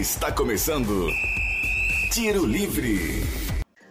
Está começando Tiro Livre.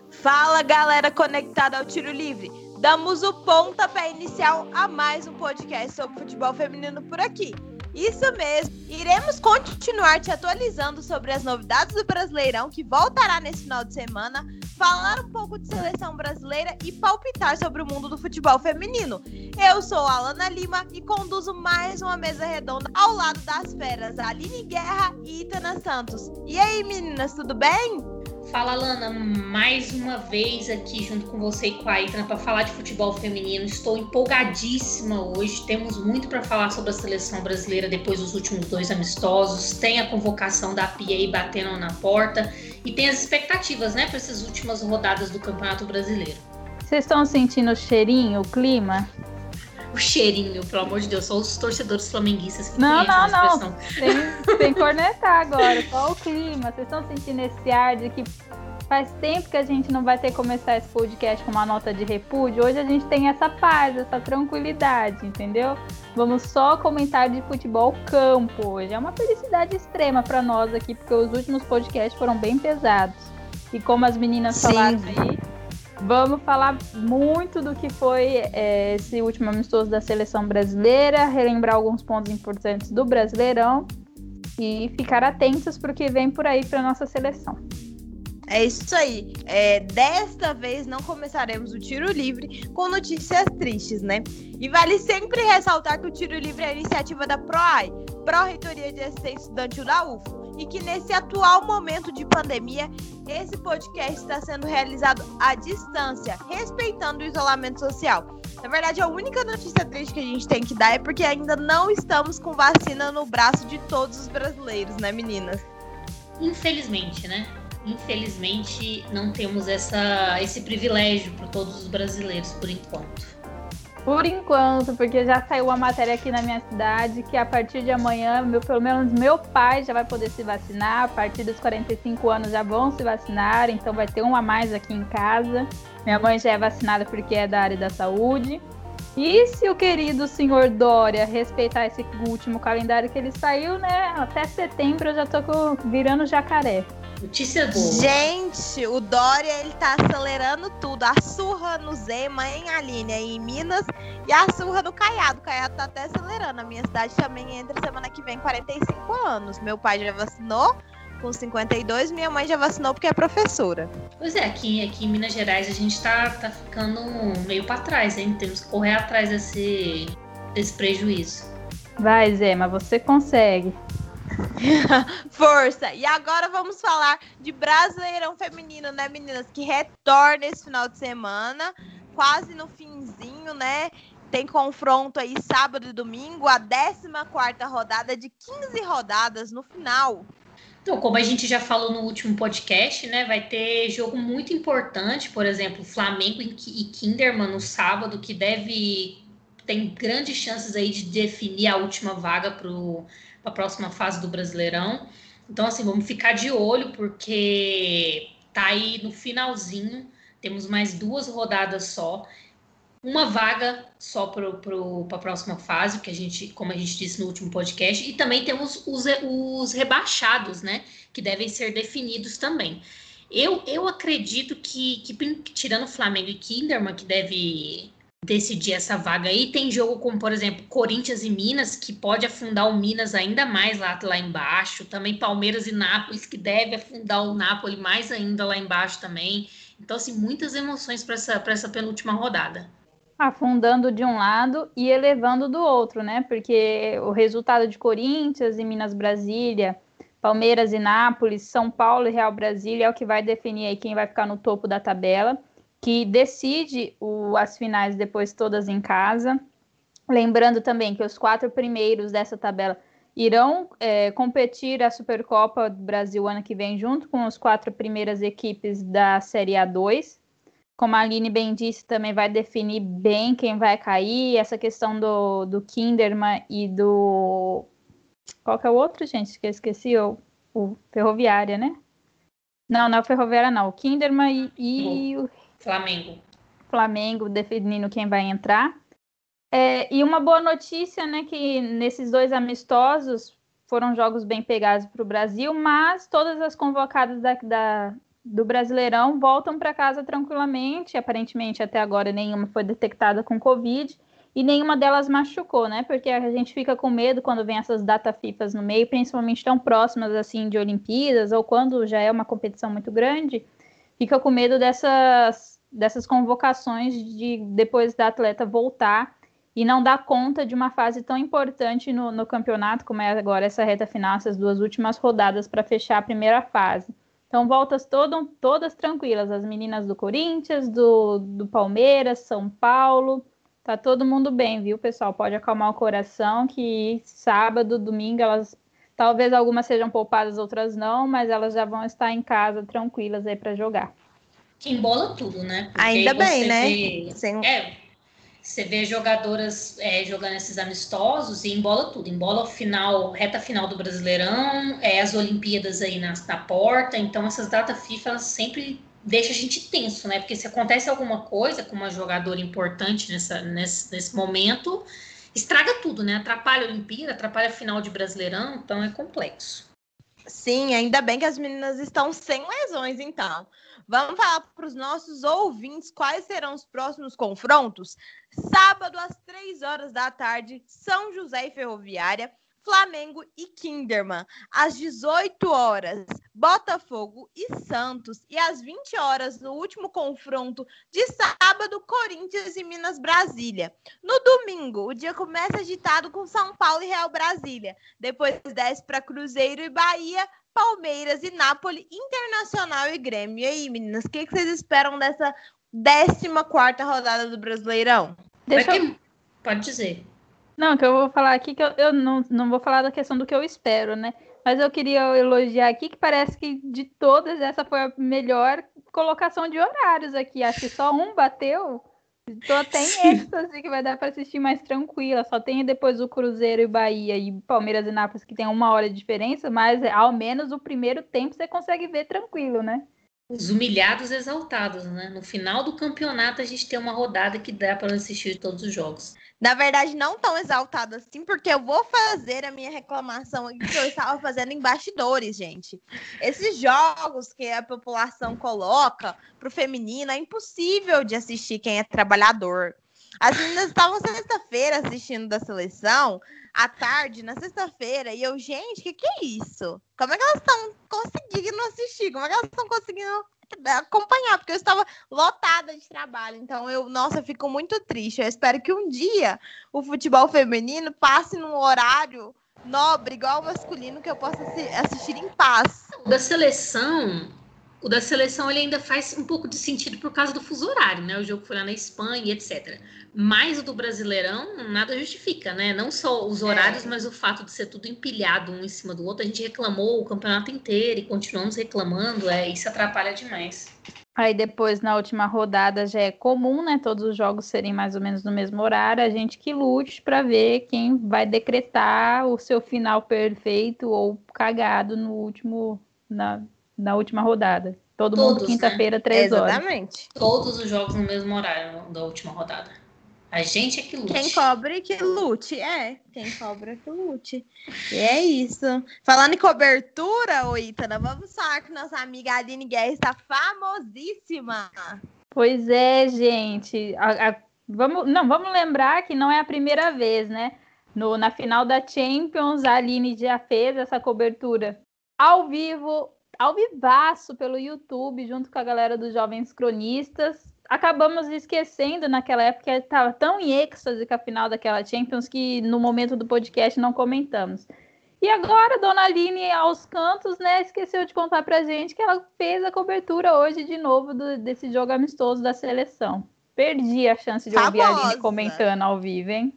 Fala galera conectada ao Tiro Livre. Damos o pontapé inicial a mais um podcast sobre futebol feminino por aqui. Isso mesmo, iremos continuar te atualizando sobre as novidades do Brasileirão que voltará nesse final de semana, falar um pouco de seleção brasileira e palpitar sobre o mundo do futebol feminino. Eu sou a Alana Lima e conduzo mais uma mesa redonda ao lado das feras Aline Guerra e Itana Santos. E aí, meninas, tudo bem? Fala, Lana, mais uma vez aqui junto com você e com a Itana para falar de futebol feminino. Estou empolgadíssima hoje. Temos muito para falar sobre a seleção brasileira depois dos últimos dois amistosos. Tem a convocação da Pia aí batendo na porta e tem as expectativas, né, para essas últimas rodadas do Campeonato Brasileiro. Vocês estão sentindo o cheirinho, o clima? O cheirinho, pelo amor de Deus, só os torcedores flamenguistas que Não, não, não. Tem, tem que cornetar agora, só o clima. Vocês estão sentindo esse ar de que faz tempo que a gente não vai ter que começar esse podcast com uma nota de repúdio. Hoje a gente tem essa paz, essa tranquilidade, entendeu? Vamos só comentar de futebol campo hoje. É uma felicidade extrema para nós aqui, porque os últimos podcasts foram bem pesados. E como as meninas Sim. falaram aí, Vamos falar muito do que foi é, esse último amistoso da seleção brasileira, relembrar alguns pontos importantes do Brasileirão e ficar atentos para o que vem por aí para nossa seleção. É isso aí. É, desta vez não começaremos o tiro livre com notícias tristes, né? E vale sempre ressaltar que o tiro livre é a iniciativa da PROAI, Pró-Reitoria de Assistência Estudantil da UFO e que nesse atual momento de pandemia, esse podcast está sendo realizado à distância, respeitando o isolamento social. Na verdade, a única notícia triste que a gente tem que dar é porque ainda não estamos com vacina no braço de todos os brasileiros, né, meninas? Infelizmente, né? Infelizmente, não temos essa, esse privilégio para todos os brasileiros por enquanto. Por enquanto, porque já saiu uma matéria aqui na minha cidade que a partir de amanhã, meu, pelo menos meu pai já vai poder se vacinar, a partir dos 45 anos já vão se vacinar, então vai ter um a mais aqui em casa. Minha mãe já é vacinada porque é da área da saúde. E se o querido senhor Dória respeitar esse último calendário que ele saiu, né? Até setembro eu já tô virando jacaré. Notícia boa. Gente, o Dória ele tá acelerando tudo. A surra no Zema, em Aline, aí em Minas, e a surra no Caiado. O Caiado tá até acelerando. A minha cidade também entra semana que vem 45 anos. Meu pai já vacinou com 52, minha mãe já vacinou porque é professora. Pois é, aqui, aqui em Minas Gerais a gente tá, tá ficando meio para trás, hein? Temos que correr atrás desse, desse prejuízo. Vai, Zema, você consegue. Força! E agora vamos falar de Brasileirão Feminino, né, meninas? Que retorna esse final de semana, quase no finzinho, né? Tem confronto aí sábado e domingo, a 14 rodada de 15 rodadas no final. Então, como a gente já falou no último podcast, né, vai ter jogo muito importante, por exemplo, Flamengo e Kinderman no sábado, que deve tem grandes chances aí de definir a última vaga para a próxima fase do Brasileirão. Então, assim, vamos ficar de olho, porque tá aí no finalzinho, temos mais duas rodadas só, uma vaga só para a próxima fase, que a gente, como a gente disse no último podcast, e também temos os, os rebaixados, né? Que devem ser definidos também. Eu, eu acredito que, que, tirando Flamengo e Kinderman, que deve decidir essa vaga aí. Tem jogo como, por exemplo, Corinthians e Minas, que pode afundar o Minas ainda mais lá, lá embaixo. Também Palmeiras e Nápoles, que deve afundar o Nápoles mais ainda lá embaixo também. Então, assim, muitas emoções para essa, essa penúltima rodada. Afundando de um lado e elevando do outro, né? Porque o resultado de Corinthians e Minas Brasília, Palmeiras e Nápoles, São Paulo e Real Brasília é o que vai definir aí quem vai ficar no topo da tabela que decide o, as finais depois todas em casa. Lembrando também que os quatro primeiros dessa tabela irão é, competir a Supercopa do Brasil ano que vem, junto com as quatro primeiras equipes da Série A2. Como a Aline bem disse, também vai definir bem quem vai cair. Essa questão do, do Kinderman e do. Qual que é o outro, gente? Que eu esqueci, o, o Ferroviária, né? Não, não é o Ferroviária, não. O Kinderman e, e o Flamengo. Flamengo definindo quem vai entrar. É, e uma boa notícia, né, que nesses dois amistosos foram jogos bem pegados para o Brasil, mas todas as convocadas da, da do Brasileirão voltam para casa tranquilamente. Aparentemente, até agora, nenhuma foi detectada com Covid e nenhuma delas machucou, né? Porque a gente fica com medo quando vem essas data FIFAs no meio, principalmente tão próximas assim de Olimpíadas ou quando já é uma competição muito grande, fica com medo dessas dessas convocações de depois da atleta voltar e não dar conta de uma fase tão importante no, no campeonato como é agora essa reta final, essas duas últimas rodadas para fechar a primeira fase. Então, voltas todo, todas tranquilas. As meninas do Corinthians, do, do Palmeiras, São Paulo. Tá todo mundo bem, viu, pessoal? Pode acalmar o coração que sábado, domingo, elas. Talvez algumas sejam poupadas, outras não, mas elas já vão estar em casa tranquilas aí para jogar. Que embola tudo, né? Porque Ainda bem, né? Vê... Sem... É, você vê jogadoras é, jogando esses amistosos e embola tudo. Embola o final, reta final do Brasileirão, é, as Olimpíadas aí na, na porta. Então, essas datas FIFA elas sempre deixam a gente tenso, né? Porque se acontece alguma coisa com uma jogadora importante nessa, nesse, nesse momento, estraga tudo, né? Atrapalha a Olimpíada, atrapalha a final de Brasileirão, então é complexo. Sim, ainda bem que as meninas estão sem lesões, então. Vamos falar para os nossos ouvintes quais serão os próximos confrontos? Sábado, às três horas da tarde, São José e Ferroviária, Flamengo e Kinderman. Às 18 horas, Botafogo e Santos. E às 20 horas, no último confronto de sábado, Corinthians e Minas Brasília. No domingo, o dia começa agitado com São Paulo e Real Brasília. Depois desce para Cruzeiro e Bahia, Palmeiras e Nápoles, Internacional e Grêmio. E aí, meninas, o que, que, vocês esperam dessa 14 rodada do Brasileirão? Deixa eu... Pode dizer. Não, que eu vou falar aqui que eu, eu não, não vou falar da questão do que eu espero, né? Mas eu queria elogiar aqui que parece que de todas essa foi a melhor colocação de horários aqui. Acho que só um bateu. Tô até em êxtase que vai dar para assistir mais tranquila. Só tem depois o Cruzeiro e Bahia e Palmeiras e Nápoles que tem uma hora de diferença, mas ao menos o primeiro tempo você consegue ver tranquilo, né? Os humilhados exaltados, né? No final do campeonato a gente tem uma rodada que dá para assistir todos os jogos. Na verdade, não tão exaltado assim, porque eu vou fazer a minha reclamação que eu estava fazendo em bastidores, gente. Esses jogos que a população coloca pro feminino é impossível de assistir quem é trabalhador. As meninas estavam sexta-feira assistindo da seleção, à tarde, na sexta-feira, e eu, gente, o que, que é isso? Como é que elas estão conseguindo assistir? Como é que elas estão conseguindo acompanhar, porque eu estava lotada de trabalho. Então, eu, nossa, eu fico muito triste. Eu espero que um dia o futebol feminino passe num horário nobre, igual o masculino, que eu possa assistir em paz. Da seleção, o da seleção ele ainda faz um pouco de sentido por causa do fuso horário, né? O jogo foi lá na Espanha, etc. Mas o do Brasileirão nada justifica, né? Não só os horários, é. mas o fato de ser tudo empilhado um em cima do outro. A gente reclamou o campeonato inteiro e continuamos reclamando, é, isso atrapalha demais. Aí depois, na última rodada, já é comum, né? Todos os jogos serem mais ou menos no mesmo horário. A gente que lute para ver quem vai decretar o seu final perfeito ou cagado no último, na, na última rodada. Todo Todos, mundo quinta-feira, né? três horas. Exatamente. Todos os jogos no mesmo horário da última rodada. A gente é que lute. Quem cobre que lute. É, quem cobra que lute. E é isso. Falando em cobertura, ô Ítana, vamos falar que nossa amiga Aline Guerra está famosíssima. Pois é, gente. A, a, vamos, não, vamos lembrar que não é a primeira vez, né? No, na final da Champions, a Aline já fez essa cobertura ao vivo, ao vivaço pelo YouTube, junto com a galera dos Jovens Cronistas acabamos esquecendo naquela época, estava tão em êxtase com a final daquela Champions que no momento do podcast não comentamos. E agora, Dona Aline, aos cantos, né, esqueceu de contar pra gente que ela fez a cobertura hoje de novo do, desse jogo amistoso da seleção. Perdi a chance de Famosa. ouvir a Aline comentando ao vivo, hein?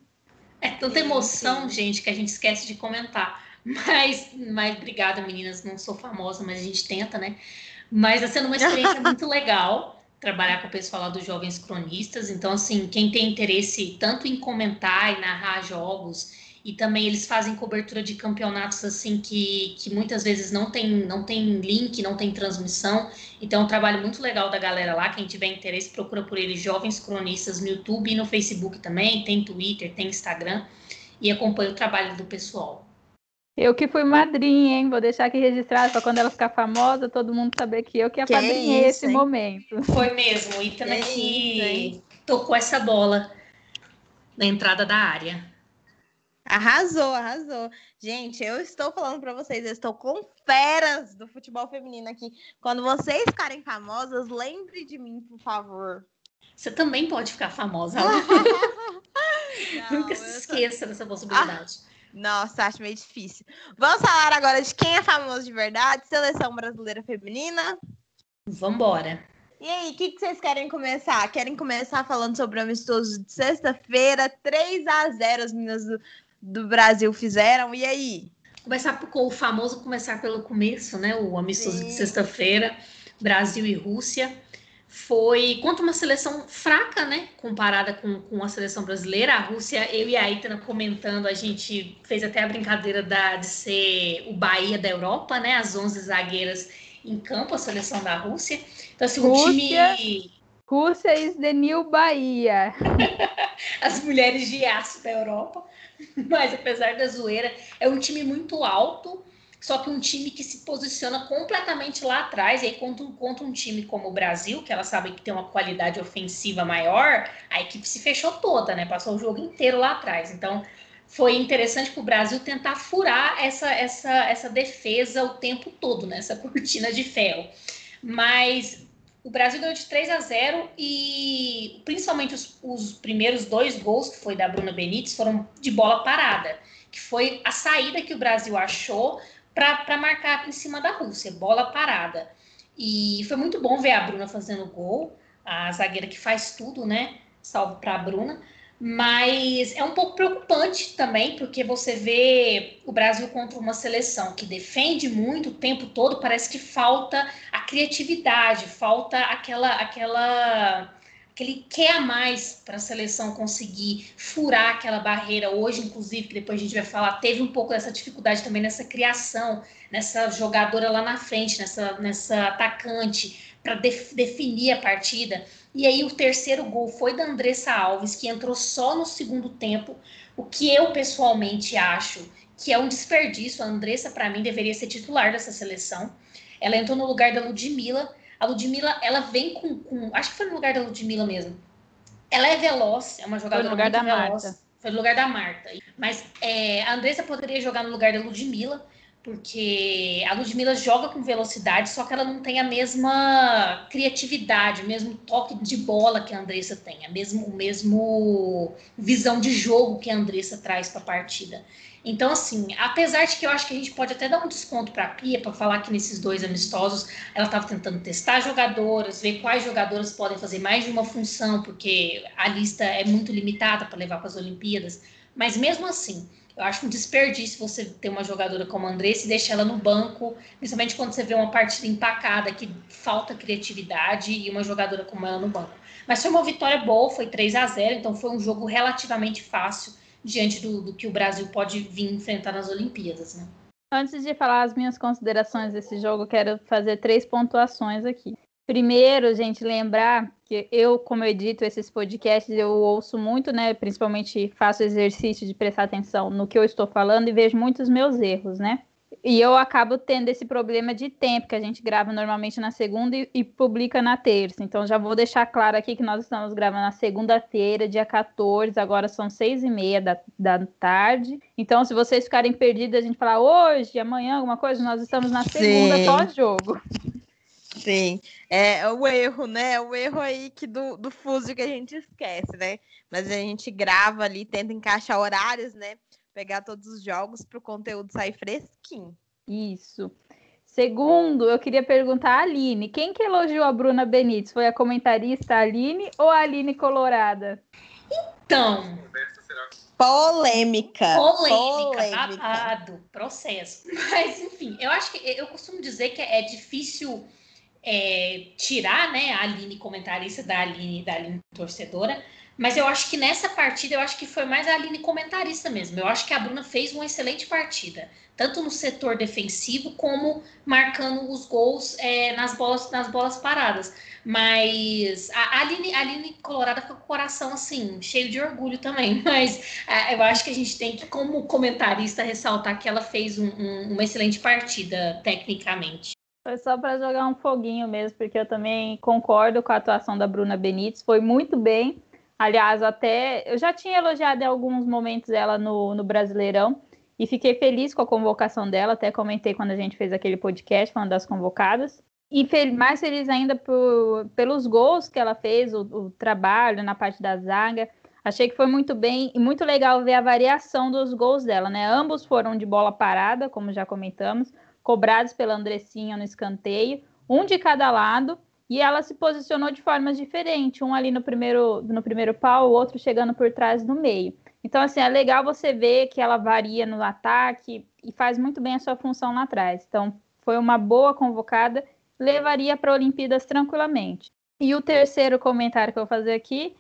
É tanta emoção, gente, que a gente esquece de comentar. Mas, mas obrigada, meninas. Não sou famosa, mas a gente tenta, né? Mas está sendo uma experiência muito legal trabalhar com o pessoal lá dos Jovens Cronistas. Então, assim, quem tem interesse tanto em comentar e narrar jogos, e também eles fazem cobertura de campeonatos assim que, que muitas vezes não tem, não tem link, não tem transmissão. Então, é um trabalho muito legal da galera lá. Quem tiver interesse, procura por eles, Jovens Cronistas, no YouTube e no Facebook também. Tem Twitter, tem Instagram. E acompanha o trabalho do pessoal. Eu que fui madrinha, hein? Vou deixar aqui registrado para quando ela ficar famosa, todo mundo saber que eu que apadrinhei esse hein? momento. Foi mesmo. O Itana que, que tocou essa bola na entrada da área. Arrasou, arrasou. Gente, eu estou falando para vocês, eu estou com feras do futebol feminino aqui. Quando vocês ficarem famosas, lembre de mim, por favor. Você também pode ficar famosa. Não, Nunca se esqueça dessa possibilidade. Ah. Nossa, acho meio difícil. Vamos falar agora de quem é famoso de verdade, seleção brasileira feminina. Vambora. E aí, o que, que, vocês querem começar? Querem começar falando sobre o amistoso de sexta-feira? 3 a 0 as meninas do, do Brasil fizeram. E aí? Começar com o famoso começar pelo começo, né? O amistoso Sim. de sexta-feira, Brasil e Rússia foi contra uma seleção fraca, né? Comparada com, com a seleção brasileira. A Rússia, eu e a Itana comentando, a gente fez até a brincadeira da, de ser o Bahia da Europa, né? As 11 zagueiras em campo, a seleção da Rússia. Então, assim, Rússia, o time. Rússia is the new Bahia. As mulheres de aço da Europa. Mas apesar da zoeira, é um time muito alto só que um time que se posiciona completamente lá atrás, e aí contra, contra um time como o Brasil, que ela sabe que tem uma qualidade ofensiva maior, a equipe se fechou toda, né? Passou o jogo inteiro lá atrás. Então, foi interessante para o Brasil tentar furar essa, essa, essa defesa o tempo todo, né? Essa cortina de ferro. Mas o Brasil ganhou de 3 a 0 e principalmente os, os primeiros dois gols, que foi da Bruna Benítez, foram de bola parada, que foi a saída que o Brasil achou para marcar em cima da Rússia, bola parada. E foi muito bom ver a Bruna fazendo gol, a zagueira que faz tudo, né? Salve para a Bruna. Mas é um pouco preocupante também, porque você vê o Brasil contra uma seleção que defende muito o tempo todo, parece que falta a criatividade, falta aquela aquela aquele quer a mais para a seleção conseguir furar aquela barreira. Hoje, inclusive, que depois a gente vai falar, teve um pouco dessa dificuldade também nessa criação, nessa jogadora lá na frente, nessa, nessa atacante, para def definir a partida. E aí o terceiro gol foi da Andressa Alves, que entrou só no segundo tempo, o que eu pessoalmente acho que é um desperdício. A Andressa, para mim, deveria ser titular dessa seleção. Ela entrou no lugar da Ludmilla, a Ludmilla, ela vem com, com, Acho que foi no lugar da Ludmilla mesmo. Ela é veloz, é uma jogadora foi no lugar da veloz. Marta. Foi no lugar da Marta. Mas é, a Andressa poderia jogar no lugar da Ludmilla, porque a Ludmilla joga com velocidade, só que ela não tem a mesma criatividade, o mesmo toque de bola que a Andressa tem, a mesmo, o mesmo visão de jogo que a Andressa traz para a partida. Então, assim, apesar de que eu acho que a gente pode até dar um desconto para a Pia, para falar que nesses dois amistosos ela estava tentando testar jogadoras, ver quais jogadoras podem fazer mais de uma função, porque a lista é muito limitada para levar para as Olimpíadas. Mas mesmo assim, eu acho um desperdício você ter uma jogadora como a Andressa e deixar ela no banco, principalmente quando você vê uma partida empacada, que falta criatividade, e uma jogadora como ela no banco. Mas foi uma vitória boa, foi 3 a 0 então foi um jogo relativamente fácil diante do, do que o Brasil pode vir enfrentar nas Olimpíadas, né? Antes de falar as minhas considerações desse jogo, quero fazer três pontuações aqui. Primeiro, gente, lembrar que eu, como eu edito esses podcasts, eu ouço muito, né? Principalmente faço exercício de prestar atenção no que eu estou falando e vejo muitos meus erros, né? E eu acabo tendo esse problema de tempo, que a gente grava normalmente na segunda e, e, publica na terça. Então, já vou deixar claro aqui que nós estamos gravando na segunda-feira, dia 14, agora são seis e meia da, da tarde. Então, se vocês ficarem perdidos, a gente falar hoje, amanhã, alguma coisa, nós estamos na segunda pós-jogo. Sim, é o erro, né? É o erro aí que do, do fuso que a gente esquece, né? Mas a gente grava ali, tenta encaixar horários, né? pegar todos os jogos para o conteúdo sair fresquinho. Isso. Segundo, eu queria perguntar a Aline. Quem que elogiou a Bruna Benítez? Foi a comentarista Aline ou a Aline Colorada? Então. Polêmica. Polêmica, babado, processo. Mas, enfim, eu acho que eu costumo dizer que é difícil é, tirar né, a Aline comentarista da Aline, da Aline torcedora, mas eu acho que nessa partida, eu acho que foi mais a Aline comentarista mesmo. Eu acho que a Bruna fez uma excelente partida. tanto no setor defensivo como marcando os gols é, nas, bolas, nas bolas paradas. Mas a Aline, a Aline Colorada com o coração assim, cheio de orgulho também. Mas é, eu acho que a gente tem que, como comentarista, ressaltar que ela fez um, um, uma excelente partida tecnicamente. Foi só para jogar um foguinho mesmo, porque eu também concordo com a atuação da Bruna Benítez, foi muito bem. Aliás, até eu já tinha elogiado em alguns momentos ela no, no Brasileirão e fiquei feliz com a convocação dela. Até comentei quando a gente fez aquele podcast, uma das convocadas. E mais feliz ainda por, pelos gols que ela fez, o, o trabalho na parte da zaga. Achei que foi muito bem e muito legal ver a variação dos gols dela, né? Ambos foram de bola parada, como já comentamos, cobrados pela Andressinha no escanteio, um de cada lado e ela se posicionou de formas diferentes, um ali no primeiro, no primeiro pau, o outro chegando por trás no meio. Então, assim, é legal você ver que ela varia no ataque e faz muito bem a sua função lá atrás. Então, foi uma boa convocada, levaria para Olimpíadas tranquilamente. E o terceiro comentário que eu vou fazer aqui,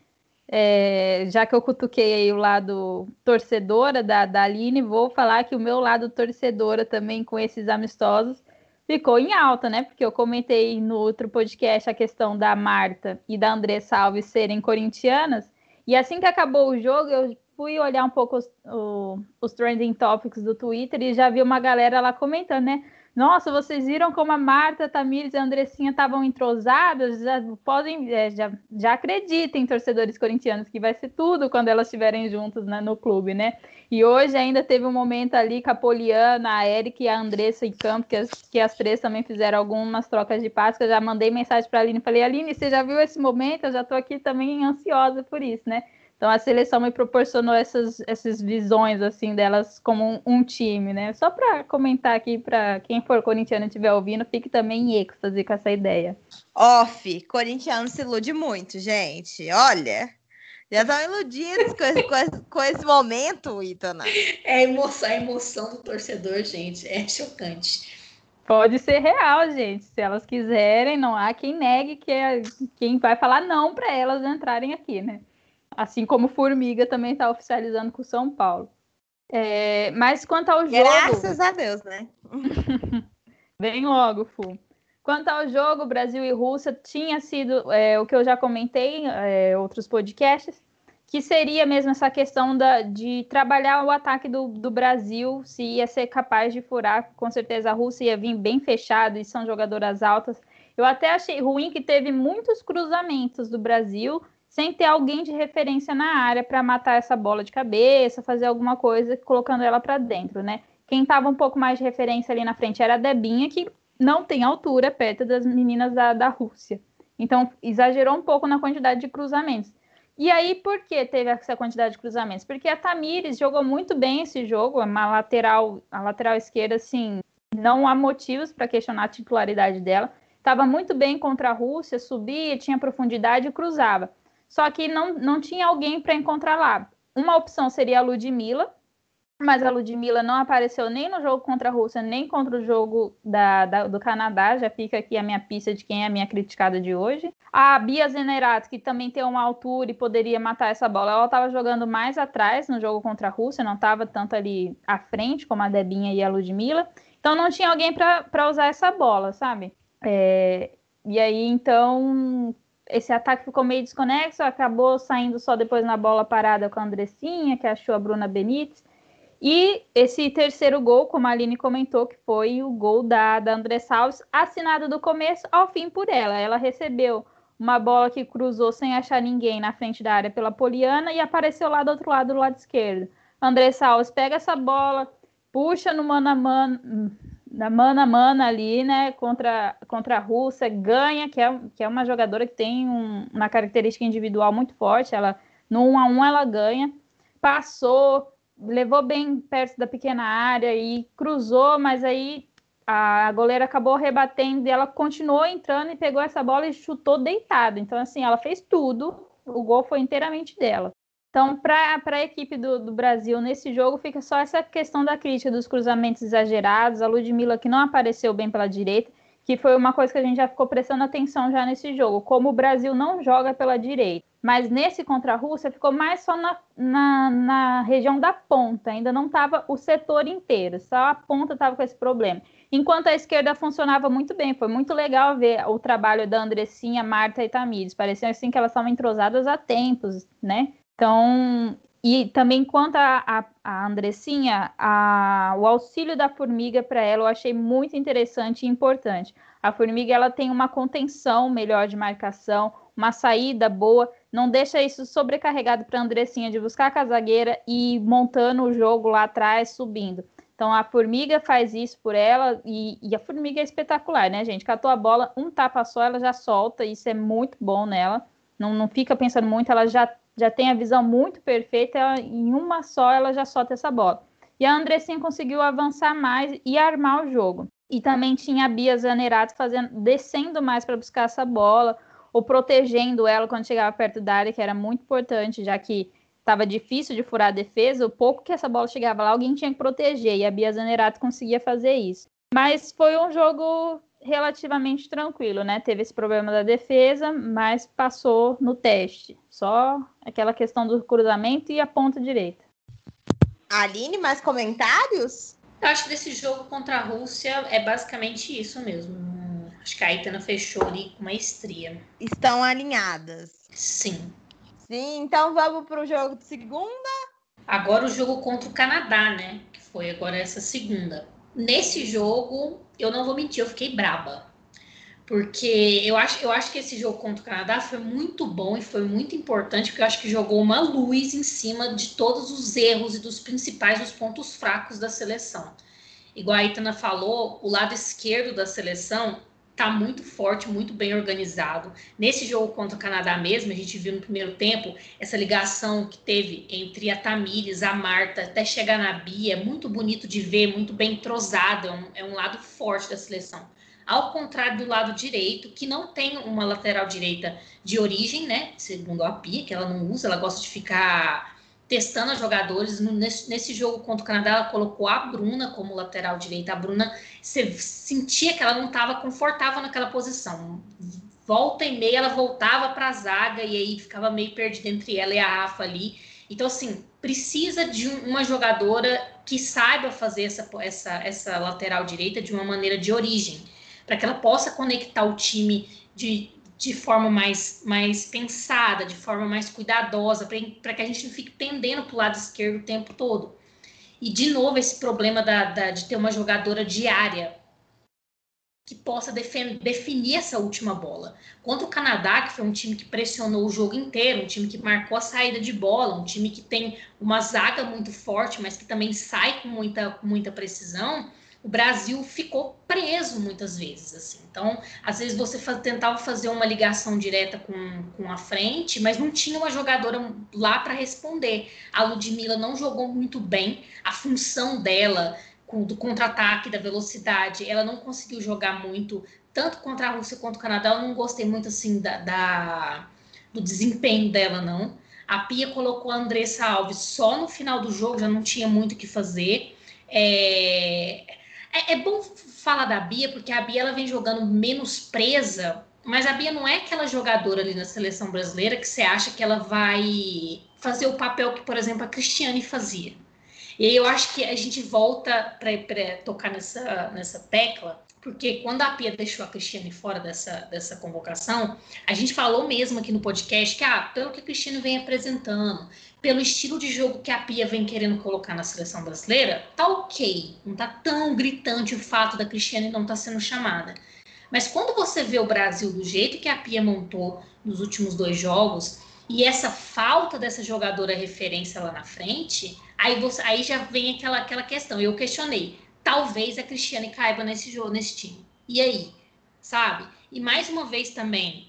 é, já que eu cutuquei aí o lado torcedora da, da Aline, vou falar que o meu lado torcedora também com esses amistosos ficou em alta, né? Porque eu comentei no outro podcast a questão da Marta e da Andressa Alves serem corintianas. E assim que acabou o jogo, eu fui olhar um pouco os, o, os trending topics do Twitter e já vi uma galera lá comentando, né? Nossa, vocês viram como a Marta, Tamires e a Andressinha estavam entrosadas? Já podem, é, já, já acreditem, torcedores corintianos, que vai ser tudo quando elas estiverem juntas né, no clube, né? E hoje ainda teve um momento ali com a Poliana, a Erika e a Andressa em campo, que as, que as três também fizeram algumas trocas de passos. Eu já mandei mensagem para a Aline, falei, Aline, você já viu esse momento? Eu já estou aqui também ansiosa por isso, né? Então a seleção me proporcionou essas, essas visões assim delas como um, um time, né? Só para comentar aqui para quem for corintiano e estiver ouvindo, fique também em êxtase com essa ideia. Off, corintiano se ilude muito, gente. Olha, já estão iludidos com esse, com, esse, com esse momento, Itana. É emoção, a emoção do torcedor, gente, é chocante. Pode ser real, gente. Se elas quiserem, não há quem negue que é quem vai falar não para elas entrarem aqui, né? Assim como Formiga também está oficializando com o São Paulo. É, mas quanto ao jogo. Graças a Deus, né? Vem logo, Fu. Quanto ao jogo, Brasil e Rússia tinha sido é, o que eu já comentei em é, outros podcasts, que seria mesmo essa questão da, de trabalhar o ataque do, do, Brasil, se ia ser capaz de furar. Com certeza a Rússia ia vir bem fechado e são jogadoras altas. Eu até achei ruim que teve muitos cruzamentos do Brasil, sem ter alguém de referência na área para matar essa bola de cabeça, fazer alguma coisa colocando ela para dentro, né? Quem estava um pouco mais de referência ali na frente era a Debinha, que não tem altura perto das meninas da, da Rússia. Então, exagerou um pouco na quantidade de cruzamentos. E aí, por que teve essa quantidade de cruzamentos? Porque a Tamires jogou muito bem esse jogo, uma lateral, a lateral esquerda, assim, não há motivos para questionar a titularidade dela. Estava muito bem contra a Rússia, subia, tinha profundidade e cruzava. Só que não, não tinha alguém para encontrar lá. Uma opção seria a Ludmilla, mas a Ludmilla não apareceu nem no jogo contra a Rússia, nem contra o jogo da, da, do Canadá. Já fica aqui a minha pista de quem é a minha criticada de hoje. A Bia Zenerato, que também tem uma altura e poderia matar essa bola, ela estava jogando mais atrás no jogo contra a Rússia, não estava tanto ali à frente como a Debinha e a Ludmilla. Então não tinha alguém para usar essa bola, sabe? É, e aí, então, esse ataque ficou meio desconexo, acabou saindo só depois na bola parada com a Andressinha, que achou a Bruna Benítez. E esse terceiro gol, como a Aline comentou, que foi o gol da, da Andressa Alves, assinado do começo ao fim por ela. Ela recebeu uma bola que cruzou sem achar ninguém na frente da área pela Poliana e apareceu lá do outro lado, do lado esquerdo. Andressa Alves pega essa bola, puxa no mano a mano, da mana mana ali, né, contra, contra a Rússia, ganha, que é, que é uma jogadora que tem um, uma característica individual muito forte, ela no 1 a 1 ela ganha, passou, levou bem perto da pequena área e cruzou, mas aí a goleira acabou rebatendo e ela continuou entrando e pegou essa bola e chutou deitada. Então, assim, ela fez tudo, o gol foi inteiramente dela. Então, para a equipe do, do, Brasil nesse jogo, fica só essa questão da crítica dos cruzamentos exagerados, a Ludmilla que não apareceu bem pela direita, que foi uma coisa que a gente já ficou prestando atenção já nesse jogo, como o Brasil não joga pela direita. Mas nesse contra a Rússia ficou mais só na, na, na região da ponta, ainda não estava o setor inteiro, só a ponta estava com esse problema. Enquanto a esquerda funcionava muito bem, foi muito legal ver o trabalho da Andressinha, Marta e Tamires. Parecia assim que elas estavam entrosadas há tempos, né? Então, e também quanto a, a, Andressinha, a, o auxílio da formiga para ela eu achei muito interessante e importante. A formiga ela tem uma contenção melhor de marcação, uma saída boa, não deixa isso sobrecarregado para a Andressinha de buscar a casagueira e montando o jogo lá atrás, subindo. Então a formiga faz isso por ela e, e, a formiga é espetacular, né, gente? Catou a bola, um tapa só, ela já solta, isso é muito bom nela. Não, não fica pensando muito, ela já já tem a visão muito perfeita, ela, em uma só ela já solta essa bola. E a Andressinha conseguiu avançar mais e armar o jogo. E também tinha a Bia Zanerato fazendo, descendo mais para buscar essa bola, ou protegendo ela quando chegava perto da área, que era muito importante, já que estava difícil de furar a defesa, o pouco que essa bola chegava lá, alguém tinha que proteger, e a Bia Zanerato conseguia fazer isso. Mas foi um jogo relativamente tranquilo, né? Teve esse problema da defesa, mas passou no teste. Só aquela questão do cruzamento e a ponta direita. Aline, mais comentários? Eu acho que desse jogo contra a Rússia é basicamente isso mesmo. Acho que a Itana fechou ali com maestria. Estão alinhadas. Sim. Sim, então vamos para o jogo de segunda. Agora o jogo contra o Canadá, né? Que foi agora essa segunda. Nesse jogo, eu não vou mentir, eu fiquei braba. Porque eu acho, eu acho que esse jogo contra o Canadá foi muito bom e foi muito importante, porque eu acho que jogou uma luz em cima de todos os erros e dos principais, dos pontos fracos da seleção. Igual a Itana falou, o lado esquerdo da seleção tá muito forte, muito bem organizado. Nesse jogo contra o Canadá mesmo, a gente viu no primeiro tempo essa ligação que teve entre a Tamires, a Marta, até chegar na Bia, é muito bonito de ver, muito bem entrosado, é um, é um lado forte da seleção. Ao contrário do lado direito, que não tem uma lateral direita de origem, né? Segundo a Pia, que ela não usa, ela gosta de ficar testando jogadores. Nesse, nesse, jogo contra o Canadá, ela colocou a Bruna como lateral direita. A Bruna, você sentia que ela não estava confortável naquela posição. Volta e meia, ela voltava para a zaga e aí ficava meio perdida entre ela e a Rafa ali. Então, assim, precisa de uma jogadora que saiba fazer essa, essa, essa lateral direita de uma maneira de origem, para que ela possa conectar o time de, de forma mais, mais pensada, de forma mais cuidadosa, para que a gente não fique pendendo para o lado esquerdo o tempo todo. E, de novo, esse problema da, da de ter uma jogadora diária que possa definir essa última bola. Contra o Canadá, que foi um time que pressionou o jogo inteiro, um time que marcou a saída de bola, um time que tem uma zaga muito forte, mas que também sai com muita, muita precisão, o Brasil ficou preso muitas vezes, assim. Então, às vezes você tentava fazer uma ligação direta com, com a frente, mas não tinha uma jogadora lá para responder. A Ludmilla não jogou muito bem, a função dela do contra-ataque, da velocidade, ela não conseguiu jogar muito, tanto contra a Rússia quanto o Canadá. Eu não gostei muito, assim, da, da do desempenho dela, não. A Pia colocou a Andressa Alves só no final do jogo, já não tinha muito o que fazer. É, é, é, bom falar da Bia, porque a Bia ela vem jogando menos presa, mas a Bia não é aquela jogadora ali na seleção brasileira que você acha que ela vai fazer o papel que, por exemplo, a Cristiane fazia. E aí eu acho que a gente volta para tocar nessa, nessa tecla, porque quando a Pia deixou a Cristiane fora dessa, dessa convocação, a gente falou mesmo aqui no podcast que, ah, pelo que a Cristiane vem apresentando, pelo estilo de jogo que a Pia vem querendo colocar na seleção brasileira, tá ok. Não tá tão gritante o fato da Cristiane não estar tá sendo chamada. Mas quando você vê o Brasil do jeito que a Pia montou nos últimos dois jogos, e essa falta dessa jogadora referência lá na frente, aí, você, aí já vem aquela, aquela questão. Eu questionei. Talvez a Cristiane caiba nesse jogo, nesse time. E aí? Sabe? E mais uma vez também,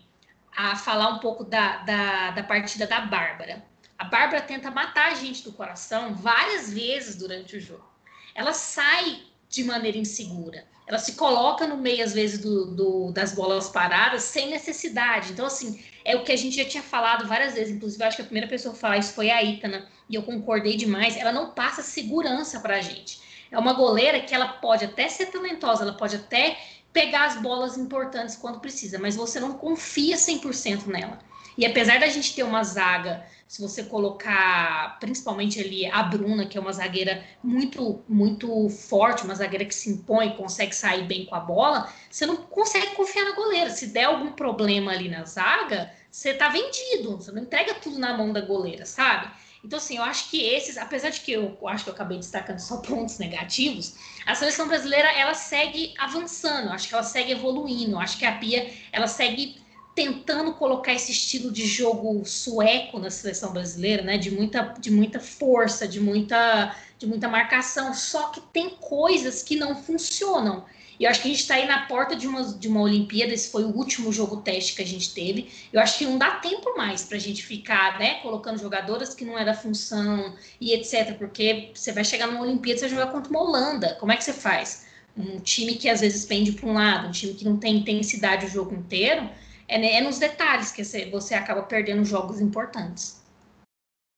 a falar um pouco da, da, da partida da Bárbara. A Bárbara tenta matar a gente do coração várias vezes durante o jogo. Ela sai de maneira insegura. Ela se coloca no meio, às vezes, do, do, das bolas paradas sem necessidade. Então, assim, é o que a gente já tinha falado várias vezes. Inclusive, acho que a primeira pessoa a falar isso foi a Itana, e eu concordei demais. Ela não passa segurança para a gente. É uma goleira que ela pode até ser talentosa, ela pode até pegar as bolas importantes quando precisa, mas você não confia 100% nela. E apesar da gente ter uma zaga, se você colocar principalmente ali a Bruna, que é uma zagueira muito muito forte, uma zagueira que se impõe, consegue sair bem com a bola, você não consegue confiar na goleira. Se der algum problema ali na zaga, você tá vendido, você não entrega tudo na mão da goleira, sabe? Então, assim, eu acho que esses, apesar de que eu acho que eu acabei destacando só pontos negativos, a seleção brasileira, ela segue avançando, acho que ela segue evoluindo, acho que a Pia, ela segue tentando colocar esse estilo de jogo sueco na seleção brasileira, né? De muita, de muita força, de muita, de muita marcação. Só que tem coisas que não funcionam. E eu acho que a gente está aí na porta de uma, de uma Olimpíada. Esse foi o último jogo teste que a gente teve. Eu acho que não dá tempo mais para a gente ficar, né, colocando jogadoras que não é da função e etc. Porque você vai chegar numa Olimpíada, você vai jogar contra uma Holanda. Como é que você faz? Um time que às vezes pende para um lado, um time que não tem intensidade o jogo inteiro é, é nos detalhes que você acaba perdendo jogos importantes.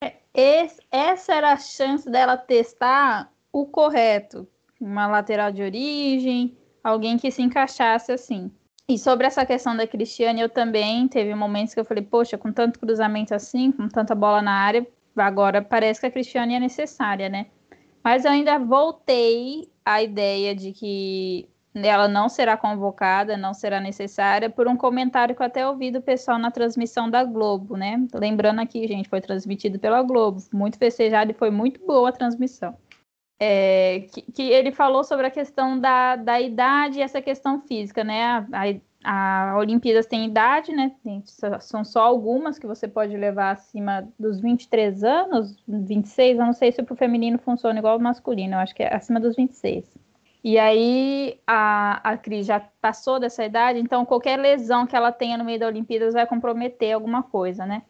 É, esse, essa era a chance dela testar o correto. Uma lateral de origem, alguém que se encaixasse assim. E sobre essa questão da Cristiane, eu também teve momentos que eu falei, poxa, com tanto cruzamento assim, com tanta bola na área, agora parece que a Cristiane é necessária, né? Mas eu ainda voltei à ideia de que ela não será convocada, não será necessária, por um comentário que eu até ouvi do pessoal na transmissão da Globo, né? Lembrando aqui, gente, foi transmitido pela Globo, muito festejado e foi muito boa a transmissão. É, que, que, ele falou sobre a questão da, da idade e essa questão física, né? A, a, Olimpíadas tem idade, né? Tem, são só algumas que você pode levar acima dos 23 anos, 26, eu não sei se para o feminino funciona igual ao masculino, eu acho que é acima dos 26. E aí a, a Cris já passou dessa idade, então qualquer lesão que ela tenha no meio da Olimpíadas vai comprometer alguma coisa, né?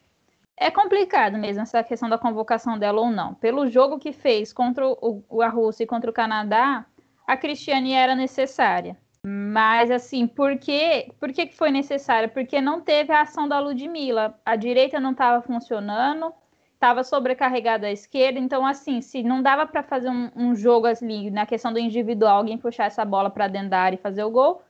É complicado mesmo essa questão da convocação dela ou não. Pelo jogo que fez contra o, a Rússia e contra o Canadá, a Cristiane era necessária. Mas, assim, por que, por que foi necessária? Porque não teve a ação da Ludmilla. A direita não estava funcionando, estava sobrecarregado à esquerda, então assim, se não dava para fazer um, um, jogo assim, na questão do individual, alguém puxar essa bola para dentro da área e fazer o gol,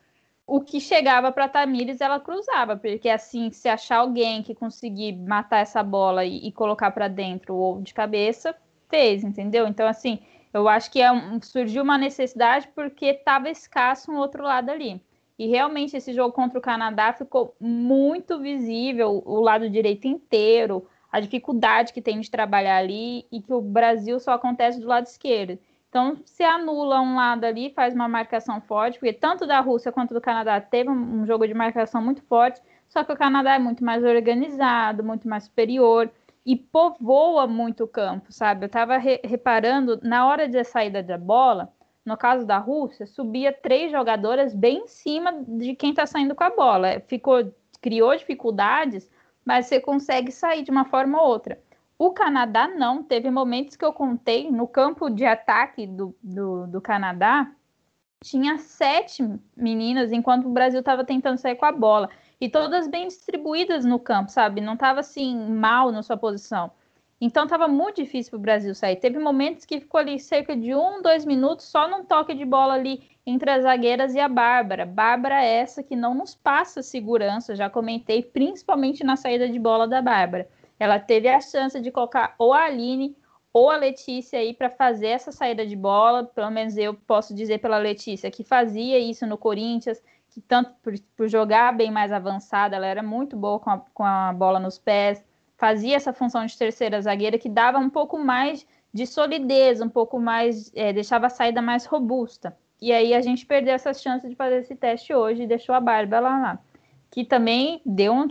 o que chegava para Tamires ela cruzava, porque assim, se achar alguém que conseguir matar essa bola e, e colocar para dentro ou de cabeça, fez, entendeu? Então assim, eu acho que é um, surgiu uma necessidade porque estava escasso um outro lado ali. E realmente esse jogo contra o Canadá ficou muito visível, o lado direito inteiro, a dificuldade que tem de trabalhar ali e que o Brasil só acontece do lado esquerdo. Então, se anula um lado ali, faz uma marcação forte, porque tanto da Rússia quanto do Canadá teve um jogo de marcação muito forte, só que o Canadá é muito mais organizado, muito mais superior e povoa muito o campo, sabe? Eu estava re reparando, na hora de saída da bola, no caso da Rússia, subia três jogadoras bem em cima de quem está saindo com a bola. Ficou, criou dificuldades mas você consegue sair de uma forma ou outra. O Canadá não, teve momentos que eu contei no campo de ataque do, do, do Canadá, tinha sete meninas, enquanto o Brasil estava tentando sair com a bola. E todas bem distribuídas no campo, sabe? Não estava assim mal na sua posição. Então estava muito difícil para o Brasil sair. Teve momentos que ficou ali cerca de um, dois minutos só num toque de bola ali entre as zagueiras e a Bárbara. Bárbara é essa que não nos passa segurança, já comentei, principalmente na saída de bola da Bárbara. Ela teve a chance de colocar ou a Aline ou a Letícia aí para fazer essa saída de bola, pelo menos eu posso dizer pela Letícia, que fazia isso no Corinthians, que tanto por, por jogar bem mais avançada, ela era muito boa com a, com a bola nos pés, fazia essa função de terceira zagueira que dava um pouco mais de solidez, um pouco mais, é, deixava a saída mais robusta. E aí a gente perdeu essa chance de fazer esse teste hoje e deixou a Bárbara lá, que também deu um,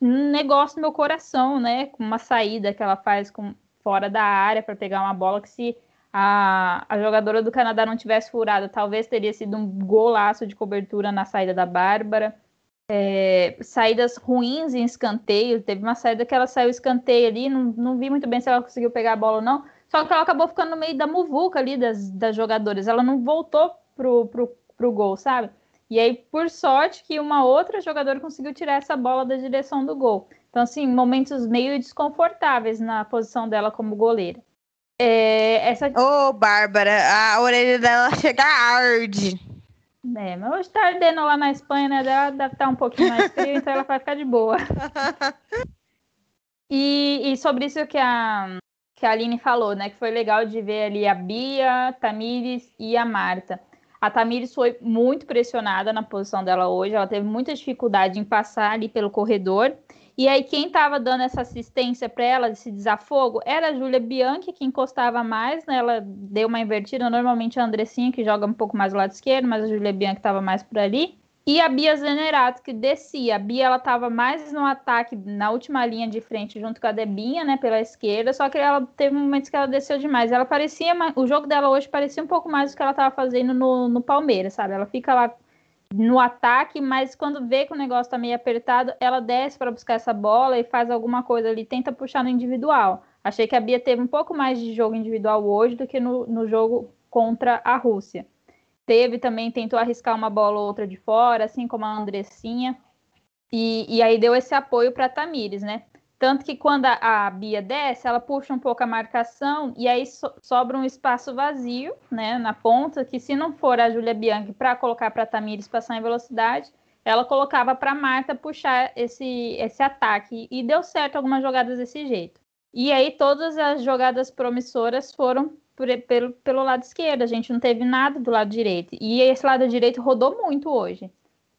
negócio no meu coração, né? Com uma saída que ela faz com, fora da área para pegar uma bola que se a, a jogadora do Canadá não tivesse furado, talvez teria sido um golaço de cobertura na saída da Bárbara. É, saídas ruins em escanteio. Teve uma saída que ela saiu escanteio ali, não, não vi muito bem se ela conseguiu pegar a bola ou não. Só que ela acabou ficando no meio da muvuca ali das, das jogadoras. Ela não voltou pro, pro, pro gol, sabe? E aí, por sorte, que uma outra jogadora conseguiu tirar essa bola da direção do gol. Então, assim, momentos meio desconfortáveis na posição dela como goleira. É, essa... Ô, oh, Bárbara, a orelha dela chega arde. É, mas hoje tá ardendo lá na Espanha, né? Dela deve estar tá um pouquinho mais frio, então ela vai ficar de boa. E, e sobre isso que a, que a Aline falou, né? Que foi legal de ver ali a Bia, Tamires e a Marta. A Tamires foi muito pressionada na posição dela hoje, ela teve muita dificuldade em passar ali pelo corredor. E aí, quem estava dando essa assistência para ela, esse desafogo, era a Júlia Bianchi, que encostava mais, né? Ela deu uma invertida. Normalmente a Andressinha, que joga um pouco mais do lado esquerdo, mas a Júlia Bianchi estava mais por ali. E a Bia Zenerato, que descia. A Bia ela estava mais no ataque, na última linha de frente, junto com a Debinha, né, pela esquerda. Só que ela teve momentos que ela desceu demais. Ela parecia, o jogo dela hoje parecia um pouco mais do que ela estava fazendo no, no Palmeiras, sabe? Ela fica lá no ataque, mas quando vê que o negócio está meio apertado, ela desce para buscar essa bola e faz alguma coisa ali, tenta puxar no individual. Achei que a Bia teve um pouco mais de jogo individual hoje do que no, no jogo contra a Rússia teve também, tentou arriscar uma bola ou outra de fora, assim como a Andressinha. E, e aí deu esse apoio para Tamires, né? Tanto que quando a, a, Bia desce, ela puxa um pouco a marcação e aí so, sobra um espaço vazio, né, na ponta, que se não for a Júlia Bianchi para colocar para Tamires passar em velocidade, ela colocava para Marta puxar esse, esse ataque. E deu certo algumas jogadas desse jeito. E aí todas as jogadas promissoras foram por, pelo, pelo lado esquerdo, a gente não teve nada do lado direito. E esse lado direito rodou muito hoje.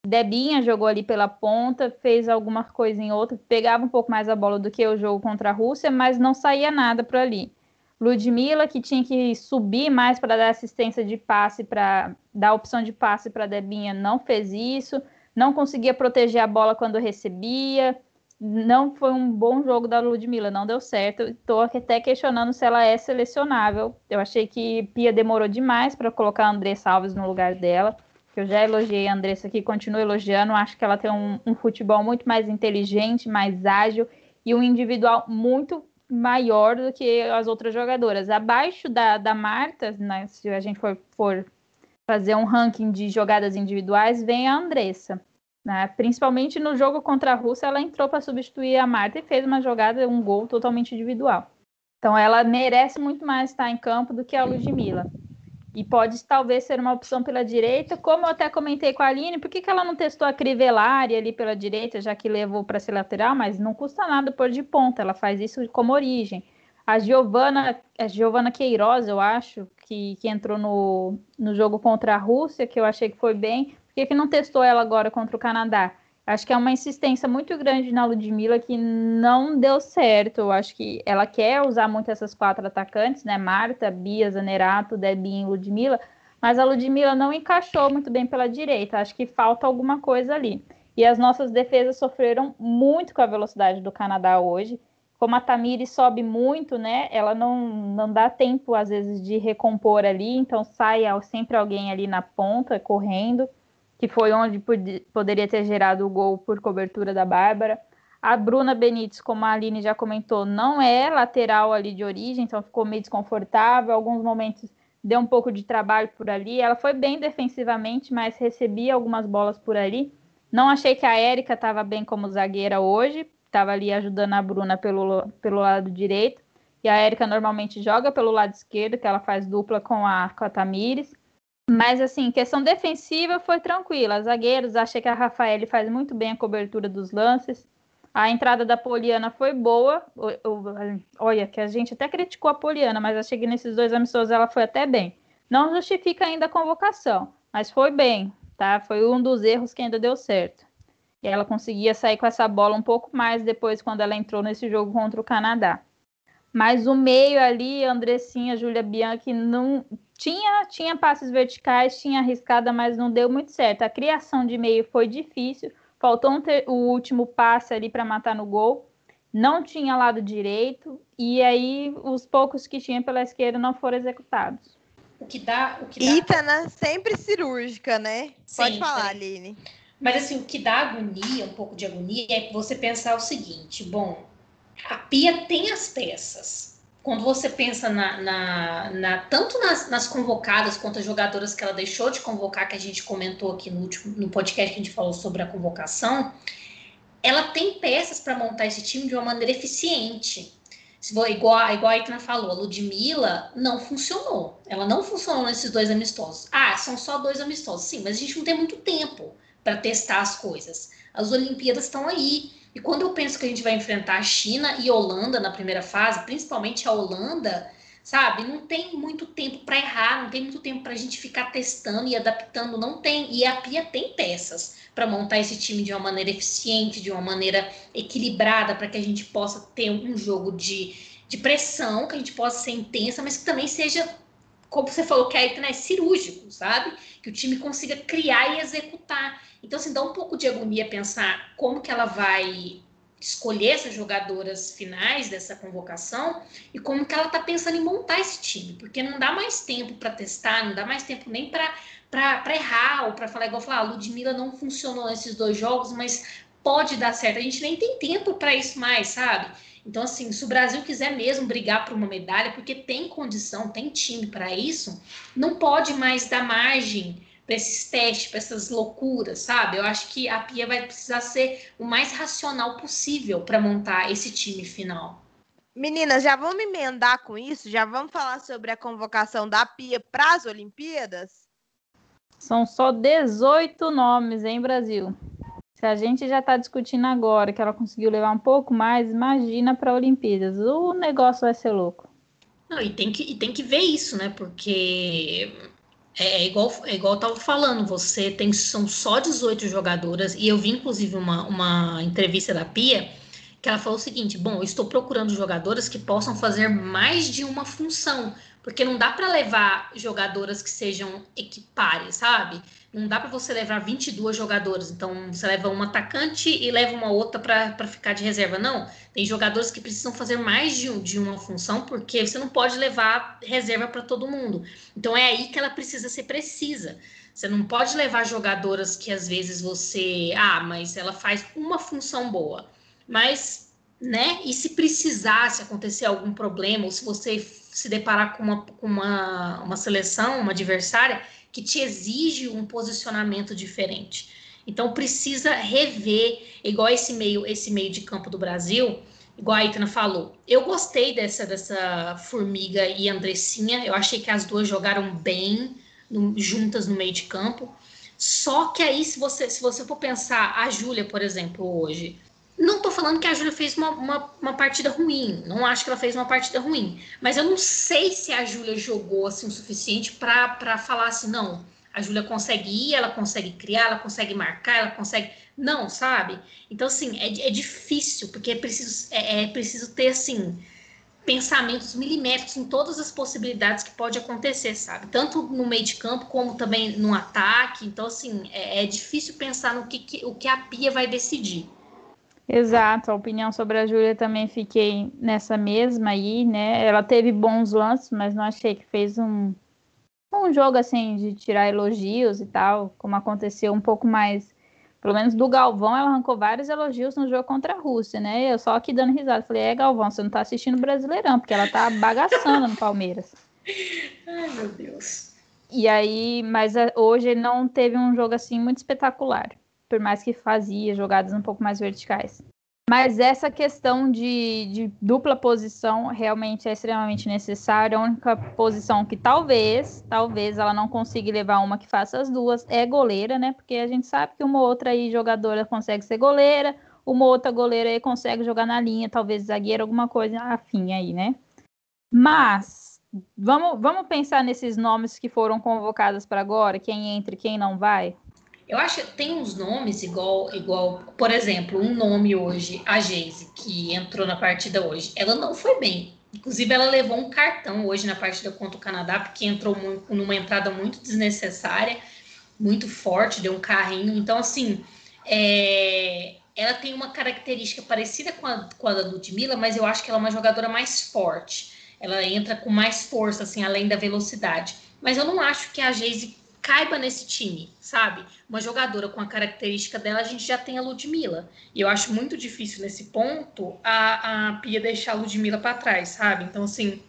Debinha jogou ali pela ponta, fez alguma coisa em outra, pegava um pouco mais a bola do que o jogo contra a Rússia, mas não saía nada por ali. Ludmilla, que tinha que subir mais para dar assistência de passe, para dar opção de passe para Debinha, não fez isso, não conseguia proteger a bola quando recebia, não foi um bom jogo da Ludmilla, não deu certo. Estou até questionando se ela é selecionável. Eu achei que Pia demorou demais para colocar a Andressa Alves no lugar dela. Eu já elogiei a Andressa aqui, continuo elogiando. Acho que ela tem um, um futebol muito mais inteligente, mais ágil e um individual muito maior do que as outras jogadoras. Abaixo da, da Marta, né, se a gente for, for fazer um ranking de jogadas individuais, vem a Andressa. Né? Principalmente no jogo contra a Rússia, ela entrou para substituir a Marta e fez uma jogada, um gol totalmente individual. Então ela merece muito mais estar em campo do que a Ludmilla. E pode talvez ser uma opção pela direita, como eu até comentei com a Aline, por que, que ela não testou a Crivellari ali pela direita, já que levou para ser lateral, mas não custa nada pôr de ponta, ela faz isso como origem. A Giovana, a Giovana Queiroz, eu acho, que, que entrou no, no jogo contra a Rússia, que eu achei que foi bem, que, que não testou ela agora contra o Canadá? Acho que é uma insistência muito grande na Ludmilla que não deu certo. Eu acho que ela quer usar muito essas quatro atacantes, né? Marta, Bia, Zanerato, Debinha e Ludmilla, mas a Ludmilla não encaixou muito bem pela direita. Acho que falta alguma coisa ali. E as nossas defesas sofreram muito com a velocidade do Canadá hoje. Como a Tamiri sobe muito, né? Ela não, não dá tempo, às vezes, de recompor ali, então sai sempre alguém ali na ponta, correndo que foi onde poderia ter gerado o gol por cobertura da Bárbara. A Bruna Benítez, como a Aline já comentou, não é lateral ali de origem, então ficou meio desconfortável. Alguns momentos deu um pouco de trabalho por ali. Ela foi bem defensivamente, mas recebia algumas bolas por ali. Não achei que a Érica estava bem como zagueira hoje, estava ali ajudando a Bruna pelo, pelo lado direito. E a Érica normalmente joga pelo lado esquerdo, que ela faz dupla com a, com a Tamires. Mas, assim, questão defensiva foi tranquila. Zagueiros, achei que a Rafael faz muito bem a cobertura dos lances. A entrada da Poliana foi boa. Olha, que a gente até criticou a Poliana, mas achei que nesses dois amistosos ela foi até bem. Não justifica ainda a convocação, mas foi bem, tá? Foi um dos erros que ainda deu certo. E ela conseguia sair com essa bola um pouco mais depois quando ela entrou nesse jogo contra o Canadá. Mas o meio ali, Andressinha, Júlia Bianchi, não tinha, tinha passes verticais, tinha arriscada, mas não deu muito certo. A criação de meio foi difícil, faltou um ter, o último passe ali para matar no gol. Não tinha lado direito, e aí os poucos que tinha pela esquerda não foram executados. O que dá. O que dá... Itana sempre cirúrgica, né? Sempre. Pode falar, Aline. Mas assim, o que dá agonia, um pouco de agonia, é você pensar o seguinte: bom, a pia tem as peças. Quando você pensa na, na, na tanto nas, nas, convocadas quanto as jogadoras que ela deixou de convocar, que a gente comentou aqui no, último, no podcast que a gente falou sobre a convocação, ela tem peças para montar esse time de uma maneira eficiente. Igual, igual a Itna falou, a Ludmilla não funcionou. Ela não funcionou nesses dois amistosos. Ah, são só dois amistosos. Sim, mas a gente não tem muito tempo para testar as coisas. As Olimpíadas estão aí. E quando eu penso que a gente vai enfrentar a China e Holanda na primeira fase, principalmente a Holanda, sabe? Não tem muito tempo para errar, não tem muito tempo para a gente ficar testando e adaptando, não tem. E a Pia tem peças para montar esse time de uma maneira eficiente, de uma maneira equilibrada, para que a gente possa ter um jogo de, de pressão, que a gente possa ser intensa, mas que também seja, como você falou, que é né, cirúrgico, sabe? Que o time consiga criar e executar. Então, assim, dá um pouco de agonia pensar como que ela vai escolher essas jogadoras finais dessa convocação e como que ela está pensando em montar esse time, porque não dá mais tempo para testar, não dá mais tempo nem para errar ou para falar igual falar, a Ludmilla não funcionou nesses dois jogos, mas pode dar certo. A gente nem tem tempo para isso mais, sabe? Então, assim, se o Brasil quiser mesmo brigar por uma medalha, porque tem condição, tem time para isso, não pode mais dar margem para esses testes, para essas loucuras, sabe? Eu acho que a Pia vai precisar ser o mais racional possível para montar esse time final. Meninas, já vamos emendar com isso? Já vamos falar sobre a convocação da Pia para as Olimpíadas? São só 18 nomes, hein, Brasil? Se a gente já está discutindo agora que ela conseguiu levar um pouco mais, imagina para Olimpíadas. O negócio vai ser louco. Não, e tem que, e tem que ver isso, né? Porque é, é, igual, é igual eu tava falando, você tem são só 18 jogadoras, e eu vi inclusive uma, uma entrevista da Pia que ela falou o seguinte: bom, eu estou procurando jogadoras que possam fazer mais de uma função, porque não dá para levar jogadoras que sejam equipares, sabe? Não dá para você levar 22 jogadoras, então você leva uma atacante e leva uma outra para ficar de reserva. Não, tem jogadores que precisam fazer mais de, de uma função, porque você não pode levar reserva para todo mundo. Então é aí que ela precisa ser precisa. Você não pode levar jogadoras que às vezes você. Ah, mas ela faz uma função boa. Mas, né? E se precisar, se acontecer algum problema, ou se você se deparar com uma, com uma, uma seleção, uma adversária que te exige um posicionamento diferente. Então precisa rever, igual esse meio, esse meio de campo do Brasil, igual a Itana falou. Eu gostei dessa dessa Formiga e Andressinha. Eu achei que as duas jogaram bem no, juntas no meio de campo. Só que aí, se você, se você for pensar, a Júlia, por exemplo, hoje, não tô falando que a Júlia fez uma, uma, uma, partida ruim. Não acho que ela fez uma partida ruim. Mas eu não sei se a Júlia jogou assim o suficiente para falar assim, não, a Júlia consegue ir, ela consegue criar, ela consegue marcar, ela consegue. Não, sabe? Então, assim, é, é difícil, porque é preciso, é, é preciso ter, assim, pensamentos milimétricos em todas as possibilidades que pode acontecer, sabe? Tanto no meio de campo como também no ataque. Então, assim, é, é difícil pensar no que, que, o que a Pia vai decidir. Exato, a opinião sobre a Júlia também fiquei nessa mesma aí, né? Ela teve bons lances, mas não achei que fez um, um jogo assim de tirar elogios e tal, como aconteceu um pouco mais. Pelo menos do Galvão, ela arrancou vários elogios no jogo contra a Rússia, né? Eu só aqui dando risada. Falei, é, Galvão, você não tá assistindo o Brasileirão, porque ela tá bagaçando no Palmeiras. Ai, meu Deus. E aí, mas eh, hoje não teve um jogo assim muito espetacular por mais que fazia jogadas um pouco mais verticais. Mas essa questão de, de, dupla posição realmente é extremamente necessária. A única posição que talvez, talvez ela não consiga levar uma que faça as duas é goleira, né? Porque a gente sabe que uma outra aí jogadora consegue ser goleira, uma outra goleira aí consegue jogar na linha, talvez zagueira, alguma coisa afim aí, né? Mas vamos, vamos pensar nesses nomes que foram convocados para agora, quem entra e quem não vai. Eu acho que tem uns nomes igual, igual, por exemplo, um nome hoje, a Geise, que entrou na partida hoje. Ela não foi bem. Inclusive, ela levou um cartão hoje na partida contra o Canadá, porque entrou muito, numa entrada muito desnecessária, muito forte, deu um carrinho. Então, assim, é, ela tem uma característica parecida com a, com a da Ludmilla, mas eu acho que ela é uma jogadora mais forte. Ela entra com mais força, assim, além da velocidade. Mas eu não acho que a Geise caiba nesse time, sabe? Uma jogadora com a característica dela, a gente já tem a Ludmilla. E eu acho muito difícil nesse ponto a, a Pia deixar a Ludmilla para trás, sabe? Então, assim,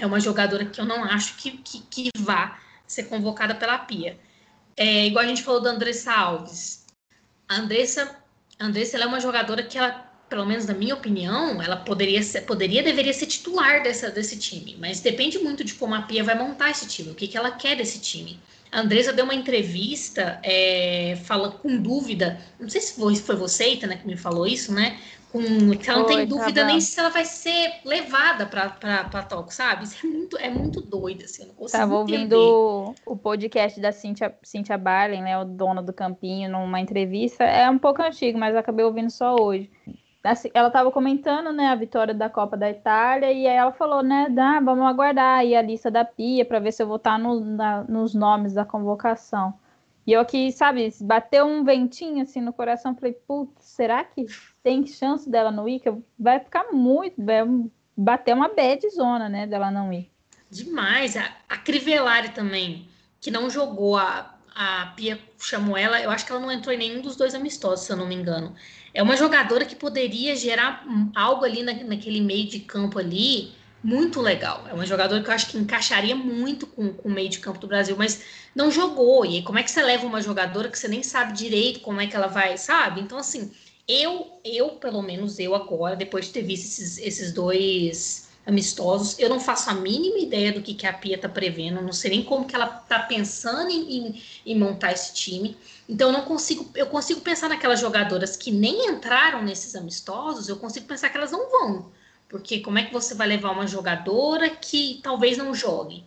é uma jogadora que eu não acho que, que, que vá ser convocada pela Pia. É, igual a gente falou da Andressa Alves. A Andressa, a Andressa ela é uma jogadora que ela, pelo menos na minha opinião, ela poderia ser, poderia, deveria ser titular dessa, desse time. Mas depende muito de como a Pia vai montar esse time, o que, que ela quer desse time. A Andresa deu uma entrevista, é, fala com dúvida, não sei se foi, foi você, Ita, né, que me falou isso, né? Com, que ela não tem dúvida tá nem se ela vai ser levada para toque, sabe? Isso é muito, é muito doido, assim, eu não consigo Tava entender. ouvindo o podcast da Cynthia, Cynthia Barlen, né, o dona do Campinho, numa entrevista, é um pouco antigo, mas acabei ouvindo só hoje assim, ela estava comentando, né, a vitória da Copa da Itália e aí ela falou, né, ah, vamos aguardar aí a lista da Pia para ver se eu vou estar no, na, nos nomes da convocação. E eu aqui, sabe, bateu um ventinho assim no coração, falei, putz, será que tem chance dela não ir? Que vai ficar muito, vai bater uma bad zona, né, dela não ir. Demais. A, a Crivellari também, que não jogou, a, a Pia chamou ela, eu acho que ela não entrou em nenhum dos dois amistosos, se eu não me engano. É uma jogadora que poderia gerar algo ali na, naquele meio de campo ali muito legal. É uma jogadora que eu acho que encaixaria muito com, com o meio de campo do Brasil, mas não jogou. E aí, como é que você leva uma jogadora que você nem sabe direito como é que ela vai, sabe? Então, assim, eu, eu pelo menos eu agora, depois de ter visto esses, esses dois amistosos. Eu não faço a mínima ideia do que, que a Pia está prevendo, não sei nem como que ela está pensando em, em, em, montar esse time. Então eu não consigo, eu consigo pensar naquelas jogadoras que nem entraram nesses amistosos, eu consigo pensar que elas não vão. Porque como é que você vai levar uma jogadora que talvez não jogue?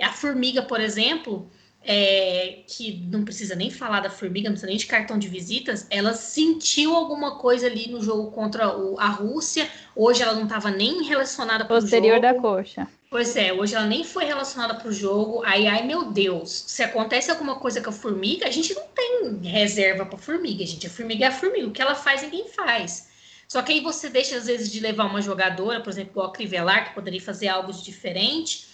A Formiga, por exemplo, é, que não precisa nem falar da formiga, não precisa nem de cartão de visitas, ela sentiu alguma coisa ali no jogo contra o, a Rússia. Hoje ela não estava nem relacionada para o jogo. Posterior da coxa. Pois é, hoje ela nem foi relacionada para o jogo. Aí, ai meu Deus, se acontece alguma coisa com a formiga, a gente não tem reserva para formiga, gente. A formiga é a formiga, o que ela faz, ninguém faz. Só que aí você deixa, às vezes, de levar uma jogadora, por exemplo, o Crivelar, que poderia fazer algo de diferente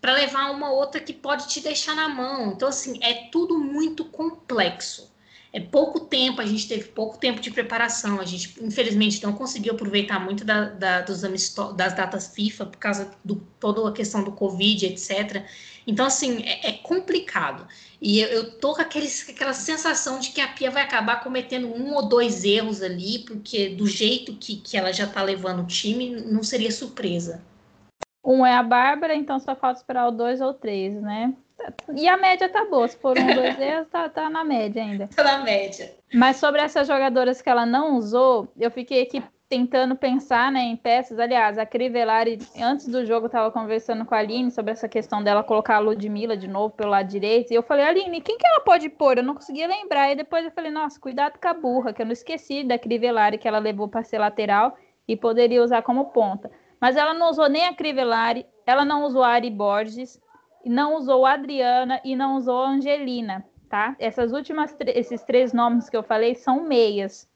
para levar uma outra que pode te deixar na mão. Então, assim, é tudo muito complexo. É pouco tempo, a gente teve pouco tempo de preparação, a gente, infelizmente, não conseguiu aproveitar muito da, da, dos das datas FIFA por causa de toda a questão do Covid, etc. Então, assim, é, é complicado. E eu, eu tô com aquela sensação de que a Pia vai acabar cometendo um ou dois erros ali, porque do jeito que, que ela já está levando o time, não seria surpresa. Um é a Bárbara, então só falta esperar o dois ou três, né? E a média tá boa. Se for um, dois erros, tá, tá na média ainda. Tá na média. Mas sobre essas jogadoras que ela não usou, eu fiquei aqui tentando pensar né, em peças. Aliás, a Crivellari, antes do jogo, estava conversando com a Aline sobre essa questão dela colocar a Ludmilla de novo pelo lado direito. E eu falei, Aline, quem que ela pode pôr? Eu não conseguia lembrar. E depois eu falei, nossa, cuidado com a burra, que eu não esqueci da Crivellari que ela levou para ser lateral e poderia usar como ponta. Mas ela não usou nem a Crivellari, ela não usou a Ari Borges, não usou a Adriana e não usou a Angelina, tá? Essas últimas, esses três nomes que eu falei são meias,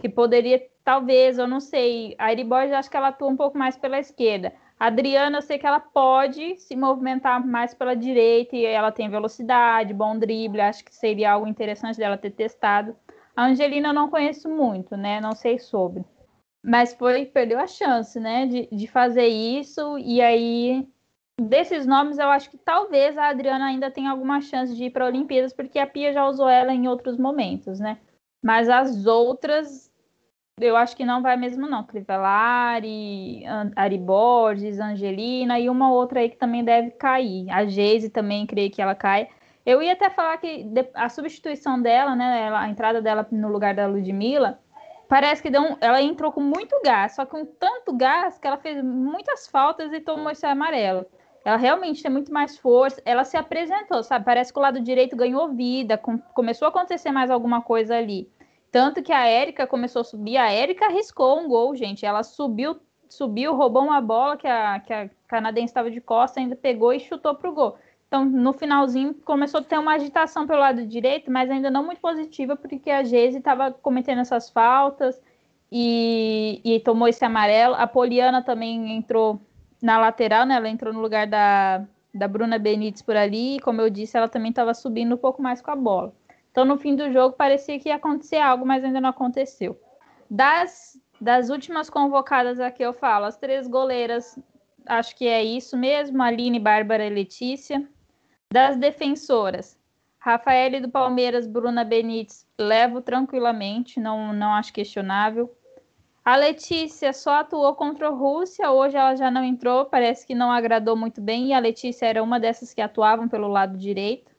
que poderia, talvez, eu não sei, a Ari Borges acho que ela atua um pouco mais pela esquerda. A Adriana, eu sei que ela pode se movimentar mais pela direita e ela tem velocidade, bom drible, acho que seria algo interessante dela ter testado. A Angelina eu não conheço muito, né? Não sei sobre mas foi perdeu a chance, né, de, de fazer isso. E aí, desses nomes, eu acho que talvez a Adriana ainda tenha alguma chance de ir para Olimpíadas, porque a Pia já usou ela em outros momentos, né? Mas as outras, eu acho que não vai mesmo, não. Crivellari, Ari Borges, Angelina e uma outra aí que também deve cair. A Geise também, creio que ela cai. Eu ia até falar que a substituição dela, né, a entrada dela no lugar da Ludmilla, parece que deu um, ela entrou com muito gás, só com tanto gás que ela fez muitas faltas e tomou esse amarelo. Ela realmente tem muito mais força. Ela se apresentou, sabe? Parece que o lado direito ganhou vida, com, começou a acontecer mais alguma coisa ali. Tanto que a Érica começou a subir. A Érica arriscou um gol, gente. Ela subiu, subiu, roubou uma bola que a, que a canadense estava de costa, ainda pegou e chutou pro gol. Então, no finalzinho, começou a ter uma agitação pelo lado direito, mas ainda não muito positiva, porque a Geise estava cometendo essas faltas e, e, tomou esse amarelo. A Poliana também entrou na lateral, né? Ela entrou no lugar da, da Bruna Benítez por ali, e como eu disse, ela também estava subindo um pouco mais com a bola. Então, no fim do jogo, parecia que ia acontecer algo, mas ainda não aconteceu. Das, das últimas convocadas aqui, eu falo, as três goleiras, acho que é isso mesmo, Aline, Bárbara e Letícia. Das defensoras, Rafael do Palmeiras, Bruna Benítez, levo tranquilamente, não, não acho questionável. A Letícia só atuou contra a Rússia, hoje ela já não entrou, parece que não agradou muito bem, e a Letícia era uma dessas que atuavam pelo lado direito.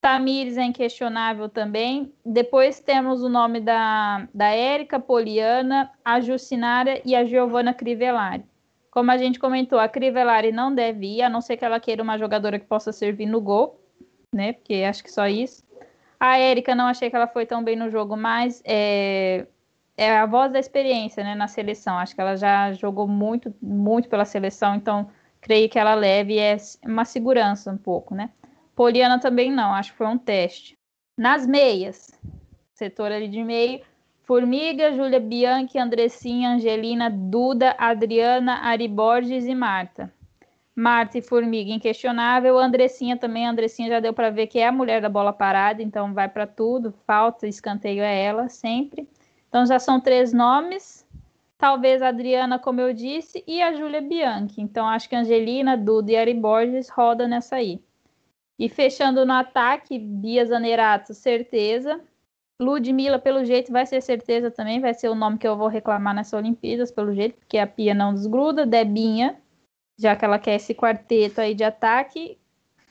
Tamires é inquestionável também. Depois temos o nome da, da Érica Poliana, a Jucinara e a Giovana Crivellari. Como a gente comentou, a Crivellari não deve ir, a não ser que ela queira uma jogadora que possa servir no gol, né? Porque acho que só isso. A Érica não achei que ela foi tão bem no jogo, mas é, é a voz da experiência, né, na seleção. Acho que ela já jogou muito, muito pela seleção, então creio que ela leve é uma segurança um pouco, né? Poliana também não, acho que foi um teste. Nas meias, setor ali de meio, Formiga, Júlia Bianchi, Andressinha, Angelina, Duda, Adriana, Ari Borges e Marta. Marta e Formiga inquestionável, Andressinha também, Andressinha já deu para ver que é a mulher da bola parada, então vai para tudo, falta, escanteio é ela sempre. Então já são três nomes, talvez a Adriana, como eu disse, e a Júlia Bianchi. Então acho que Angelina, Duda e Ari Borges roda nessa aí. E fechando no ataque, Bia Zanerato, certeza. Ludmilla, pelo jeito, vai ser certeza também, vai ser o nome que eu vou reclamar nessa Olimpíadas, pelo jeito, porque a Pia não desgruda. Debinha, já que ela quer esse quarteto aí de ataque.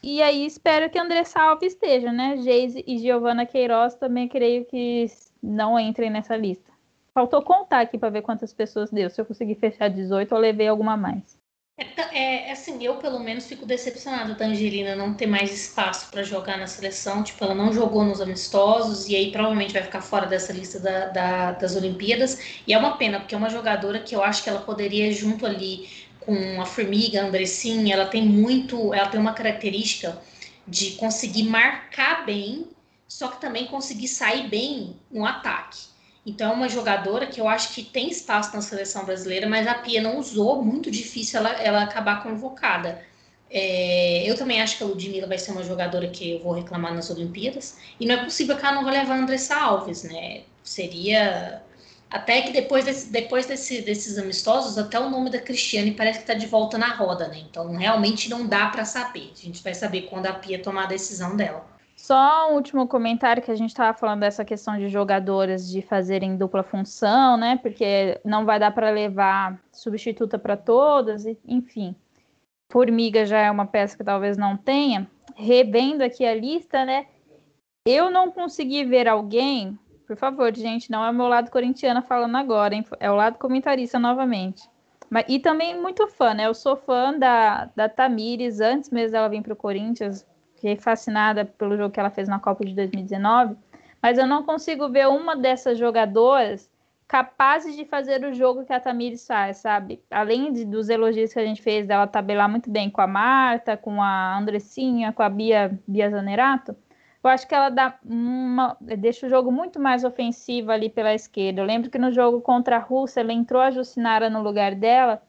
E aí espero que Andressa Alves esteja, né? Geise e Giovana Queiroz também creio que não entrem nessa lista. Faltou contar aqui para ver quantas pessoas deu. Se eu conseguir fechar 18, eu levei alguma mais. É, é, assim, eu pelo menos fico decepcionada da Angelina não ter mais espaço para jogar na seleção. Tipo, ela não jogou nos amistosos e aí provavelmente vai ficar fora dessa lista da, da, das Olimpíadas. E é uma pena, porque é uma jogadora que eu acho que ela poderia, junto ali com a Formiga, a Andressinha, ela tem muito, ela tem uma característica de conseguir marcar bem, só que também conseguir sair bem no ataque. Então é uma jogadora que eu acho que tem espaço na seleção brasileira, mas a Pia não usou, muito difícil ela, ela acabar convocada. É, eu também acho que a Ludmilla vai ser uma jogadora que eu vou reclamar nas Olimpíadas. E não é possível que ela não vá levar a Andressa Alves, né? Seria. Até que depois, desse, depois desse, desses amistosos, até o nome da Cristiane parece que está de volta na roda, né? Então realmente não dá para saber. A gente vai saber quando a Pia tomar a decisão dela. Só um último comentário que a gente estava falando dessa questão de jogadoras de fazerem dupla função, né? Porque não vai dar para levar substituta para todas, enfim. Formiga já é uma peça que talvez não tenha. Revendo aqui a lista, né? Eu não consegui ver alguém, por favor, gente, não é o meu lado corintiana falando agora, hein? É o lado comentarista novamente. Mas, e também muito fã, né? Eu sou fã da, da Tamires, antes mesmo dela vir para o Corinthians, fiquei fascinada pelo jogo que ela fez na Copa de 2019, mas eu não consigo ver uma dessas jogadoras capazes de fazer o jogo que a Tamires faz, sabe? Além de, dos elogios que a gente fez dela tabelar muito bem com a Marta, com a Andressinha, com a Bia, Bia Zanerato, eu acho que ela dá uma, deixa o jogo muito mais ofensivo ali pela esquerda. Eu lembro que no jogo contra a Rússia, ela entrou a Jucinara no lugar dela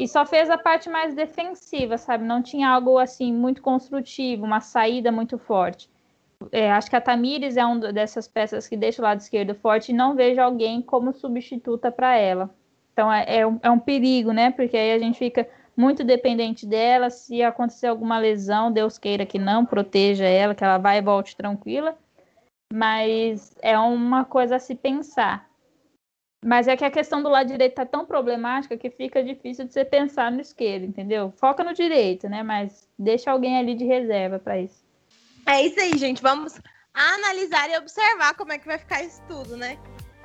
e só fez a parte mais defensiva, sabe? Não tinha algo assim muito construtivo, uma saída muito forte. É, acho que a Tamires é uma dessas peças que deixa o lado esquerdo forte e não vejo alguém como substituta para ela. Então é, é, um, é um perigo, né? Porque aí a gente fica muito dependente dela. Se acontecer alguma lesão, Deus queira que não proteja ela, que ela vai e volte tranquila. Mas é uma coisa a se pensar. Mas é que a questão do lado direito tá tão problemática que fica difícil de você pensar no esquerdo, entendeu? Foca no direito, né? Mas deixa alguém ali de reserva para isso. É isso aí, gente. Vamos analisar e observar como é que vai ficar isso tudo, né?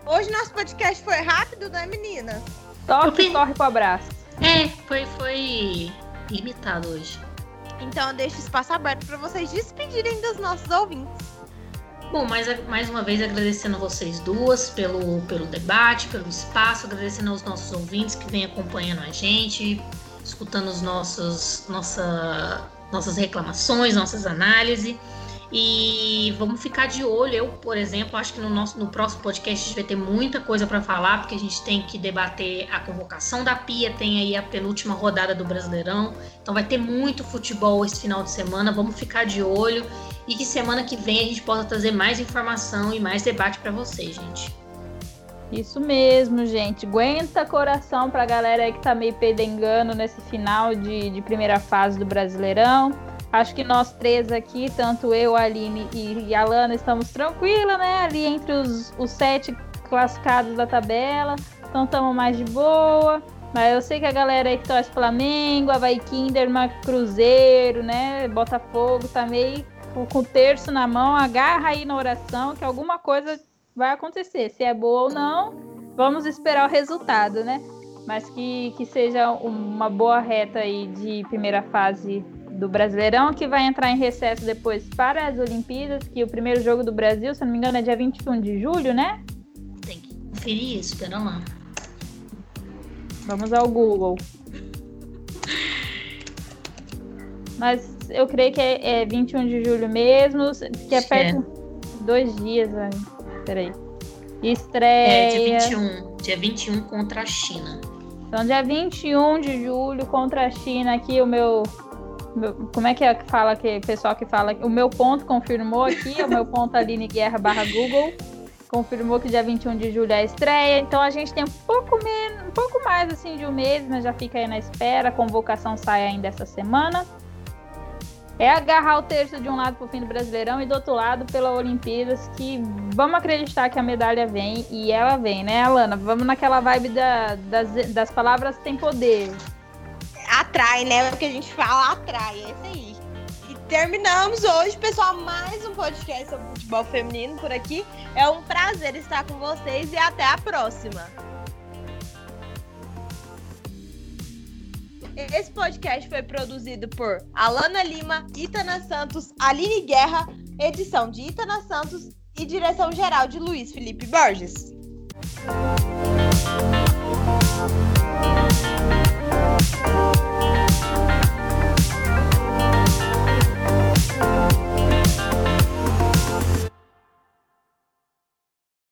Hoje nosso podcast foi rápido, né, meninas? Torce, corre pro abraço. É, foi, foi limitado hoje. Então eu deixo espaço aberto para vocês despedirem dos nossos ouvintes. Bom, mais, mais uma vez agradecendo a vocês duas pelo, pelo debate, pelo espaço, agradecendo aos nossos ouvintes que vêm acompanhando a gente, escutando os nossos, nossa, nossas reclamações, nossas análises. E vamos ficar de olho. Eu, por exemplo, acho que no, nosso, no próximo podcast a gente vai ter muita coisa para falar, porque a gente tem que debater a convocação da Pia, tem aí a penúltima rodada do Brasileirão. Então vai ter muito futebol esse final de semana. Vamos ficar de olho e que semana que vem a gente possa trazer mais informação e mais debate para vocês, gente. Isso mesmo, gente. Aguenta coração para a galera aí que tá meio pedengando nesse final de, de primeira fase do Brasileirão. Acho que nós três aqui, tanto eu, Aline e, a Lana, estamos tranquilas, né? Ali entre os, os sete classificados da tabela. Então estamos mais de boa. Mas eu sei que a galera aí que torce Flamengo, Havaí Kinderman, Cruzeiro, né? Botafogo, tá meio com o terço na mão, agarra aí na oração que alguma coisa vai acontecer. Se é boa ou não, vamos esperar o resultado, né? Mas que, que seja uma boa reta aí de primeira fase do Brasileirão, que vai entrar em recesso depois para as Olimpíadas, que o primeiro jogo do Brasil, se não me engano, é dia 21 de julho, né? Tem que conferir isso, espera lá. Vamos ao Google. Mas eu creio que é, é 21 de julho mesmo, que é perto é. dois dias. Né? Peraí. Estreia. É, dia 21. Dia 21 contra a China. Então, dia 21 de julho contra a China, aqui o meu. meu como é que é que fala que o pessoal que fala? O meu ponto confirmou aqui, o meu ponto Aline Guerra barra Google. Confirmou que dia 21 de julho é a estreia. Então a gente tem um pouco menos, um pouco mais assim de um mês, mas já fica aí na espera. A convocação sai ainda essa semana é agarrar o terço de um lado para o fim do Brasileirão e do outro lado pela Olimpíadas, que vamos acreditar que a medalha vem e ela vem, né, Alana? Vamos naquela vibe da, das, das palavras tem poder. Atrai, né? O que a gente fala atrai, é isso aí. E terminamos hoje, pessoal, mais um podcast sobre futebol feminino por aqui. É um prazer estar com vocês e até a próxima. Esse podcast foi produzido por Alana Lima, Itana Santos, Aline Guerra, edição de Itana Santos e direção geral de Luiz Felipe Borges. Música